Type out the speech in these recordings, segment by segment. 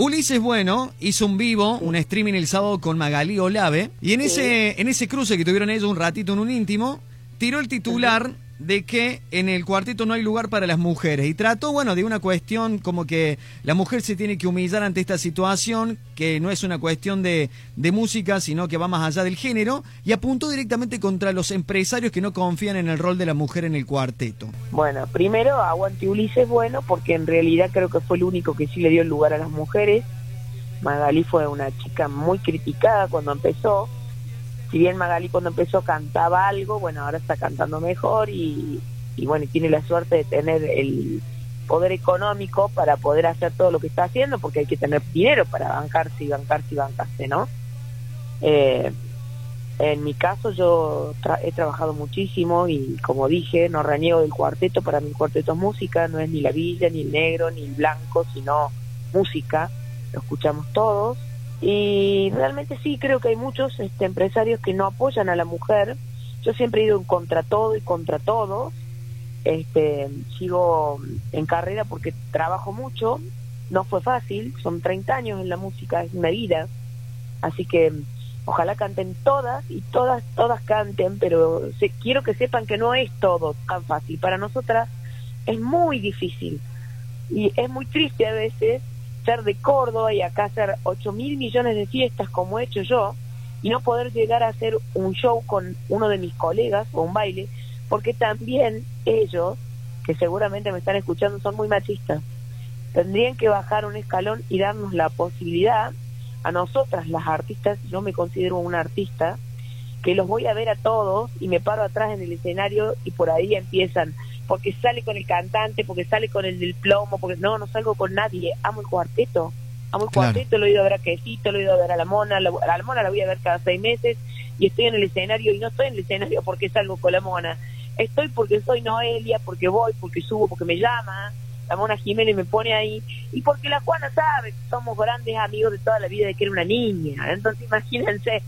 Ulises Bueno hizo un vivo, un streaming el sábado con Magalí Olave, y en ese, en ese cruce que tuvieron ellos un ratito en un íntimo, tiró el titular de que en el cuarteto no hay lugar para las mujeres. Y trató, bueno, de una cuestión como que la mujer se tiene que humillar ante esta situación, que no es una cuestión de, de música, sino que va más allá del género, y apuntó directamente contra los empresarios que no confían en el rol de la mujer en el cuarteto. Bueno, primero aguante Ulises bueno, porque en realidad creo que fue el único que sí le dio lugar a las mujeres. Magalí fue una chica muy criticada cuando empezó, si bien Magali cuando empezó cantaba algo, bueno, ahora está cantando mejor y, y bueno, tiene la suerte de tener el poder económico para poder hacer todo lo que está haciendo, porque hay que tener dinero para bancarse y bancarse y bancarse, ¿no? Eh, en mi caso yo he trabajado muchísimo y como dije, no reniego del cuarteto, para mi cuarteto es música, no es ni la villa, ni el negro, ni el blanco, sino música, lo escuchamos todos y realmente sí, creo que hay muchos este, empresarios que no apoyan a la mujer. Yo siempre he ido contra todo y contra todo. Este, sigo en carrera porque trabajo mucho. No fue fácil, son 30 años en la música, es una vida. Así que ojalá canten todas y todas, todas canten, pero se, quiero que sepan que no es todo tan fácil. Para nosotras es muy difícil y es muy triste a veces ser de Córdoba y acá hacer 8 mil millones de fiestas como he hecho yo y no poder llegar a hacer un show con uno de mis colegas o un baile, porque también ellos, que seguramente me están escuchando, son muy machistas. Tendrían que bajar un escalón y darnos la posibilidad a nosotras, las artistas, yo me considero una artista, que los voy a ver a todos y me paro atrás en el escenario y por ahí empiezan porque sale con el cantante, porque sale con el del plomo, porque no, no salgo con nadie, amo el cuarteto, amo el cuarteto, lo he ido a ver a Quesito, lo he ido a ver a la Mona, la, a la Mona la voy a ver cada seis meses y estoy en el escenario y no estoy en el escenario porque salgo con la Mona, estoy porque soy Noelia, porque voy, porque subo, porque me llama, la Mona Jiménez me pone ahí y porque la Juana sabe que somos grandes amigos de toda la vida de que era una niña, entonces imagínense,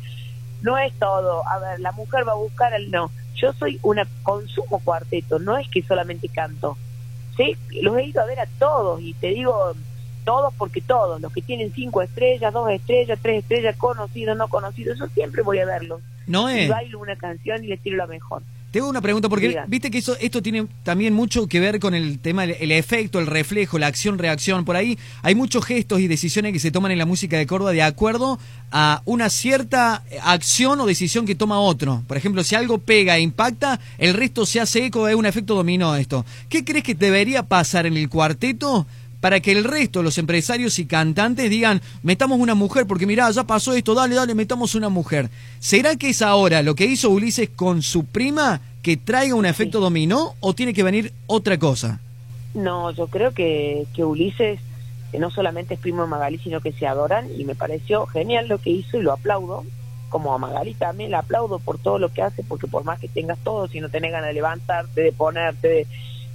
no es todo, a ver, la mujer va a buscar el no yo soy una consumo cuarteto, no es que solamente canto. ¿sí? Los he ido a ver a todos y te digo todos porque todos, los que tienen cinco estrellas, dos estrellas, tres estrellas, conocidos, no conocidos, yo siempre voy a verlos. No es. Y bailo una canción y les tiro la mejor. Tengo una pregunta, porque viste que eso, esto tiene también mucho que ver con el tema, el, efecto, el reflejo, la acción-reacción. Por ahí hay muchos gestos y decisiones que se toman en la música de Córdoba de acuerdo a una cierta acción o decisión que toma otro. Por ejemplo, si algo pega e impacta, el resto se hace eco, es un efecto dominó esto. ¿Qué crees que debería pasar en el cuarteto? Para que el resto, los empresarios y cantantes digan, metamos una mujer, porque mirá, ya pasó esto, dale, dale, metamos una mujer. ¿Será que es ahora lo que hizo Ulises con su prima que traiga un efecto dominó o tiene que venir otra cosa? No, yo creo que, que Ulises no solamente es primo de Magali, sino que se adoran y me pareció genial lo que hizo y lo aplaudo. Como a Magali también la aplaudo por todo lo que hace, porque por más que tengas todo, si no tenés ganas de levantarte, de ponerte, de,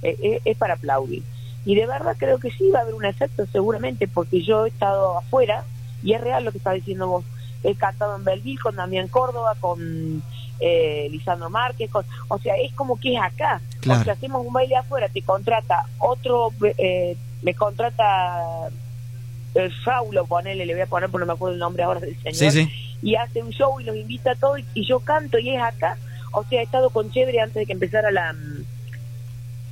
eh, eh, es para aplaudir. Y de verdad creo que sí va a haber un efecto seguramente, porque yo he estado afuera y es real lo que está diciendo vos. He cantado en Belville con Damián Córdoba, con eh, Lisandro Márquez, con, o sea, es como que es acá. O sea, hacemos un baile afuera, te contrata otro, eh, me contrata el Saulo, ponele, le voy a poner porque no me acuerdo el nombre ahora del señor, y hace un show y los invita a todos y, yo canto y es acá. O sea, he estado con Chévere antes de que empezara la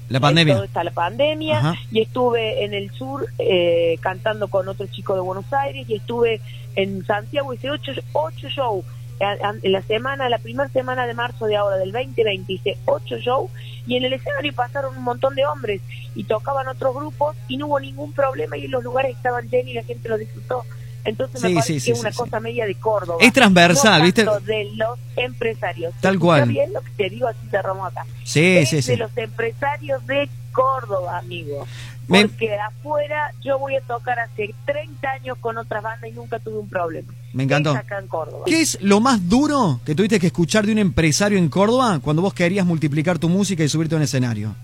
la pandemia. está la pandemia y estuve en el sur eh, cantando con otro chico de Buenos Aires y estuve en Santiago, hice ocho, ocho shows. En la semana, la primera semana de marzo de ahora, del 2020, hice ocho shows y en el escenario pasaron un montón de hombres y tocaban otros grupos y no hubo ningún problema y los lugares estaban llenos y la gente lo disfrutó. Entonces me parece que es una cosa media de Córdoba. Es transversal, ¿viste? de los empresarios. Tal cual. Está bien lo que te digo, así cerramos acá. Sí, es sí, sí. de los empresarios de Córdoba, amigo. Porque afuera yo voy a tocar hace 30 años con otras bandas y nunca tuve un problema. Me encantó. acá en Córdoba. ¿Qué es lo más duro que tuviste que escuchar de un empresario en Córdoba cuando vos querías multiplicar tu música y subirte a un escenario?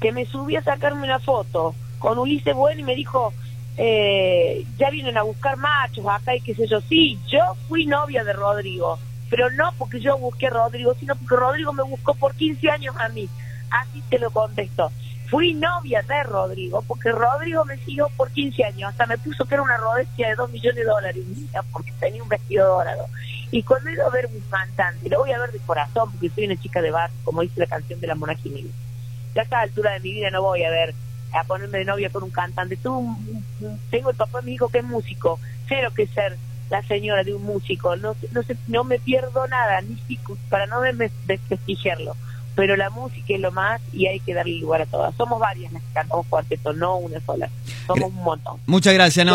Que me subí a sacarme una foto con Ulises Bueno y me dijo, eh, ya vienen a buscar machos acá y qué sé yo. Sí, yo fui novia de Rodrigo, pero no porque yo busqué Rodrigo, sino porque Rodrigo me buscó por 15 años a mí. Así te lo contesto. fui novia de Rodrigo, porque Rodrigo me siguió por 15 años, hasta me puso que era una rodecia de 2 millones de dólares, porque tenía un vestido dorado. Y cuando he ido a ver un cantante, lo voy a ver de corazón, porque soy una chica de bar, como dice la canción de la Mona Jiménez. Ya a esta altura de mi vida no voy a ver, a ponerme de novia con un cantante. Tú, tengo el papá de mi hijo que es músico, sé lo que es ser la señora de un músico, no, no, no me pierdo nada, ni para no desprestigiarlo pero la música es lo más y hay que darle lugar a todas. Somos varias las que cantamos cuarteto, no una sola. Somos un montón. Muchas gracias.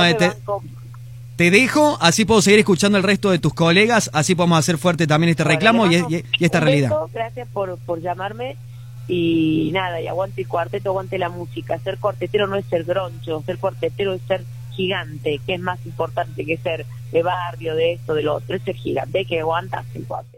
Te, dejo, así puedo seguir escuchando el resto de tus colegas, así podemos hacer fuerte también este reclamo y, esta realidad. gracias por, por llamarme y nada, y aguante el cuarteto, aguante la música. Ser cuartetero no es ser groncho, ser cuartetero es ser gigante, que es más importante que ser de barrio, de esto, de lo otro, es ser gigante, que aguantas el cuarteto.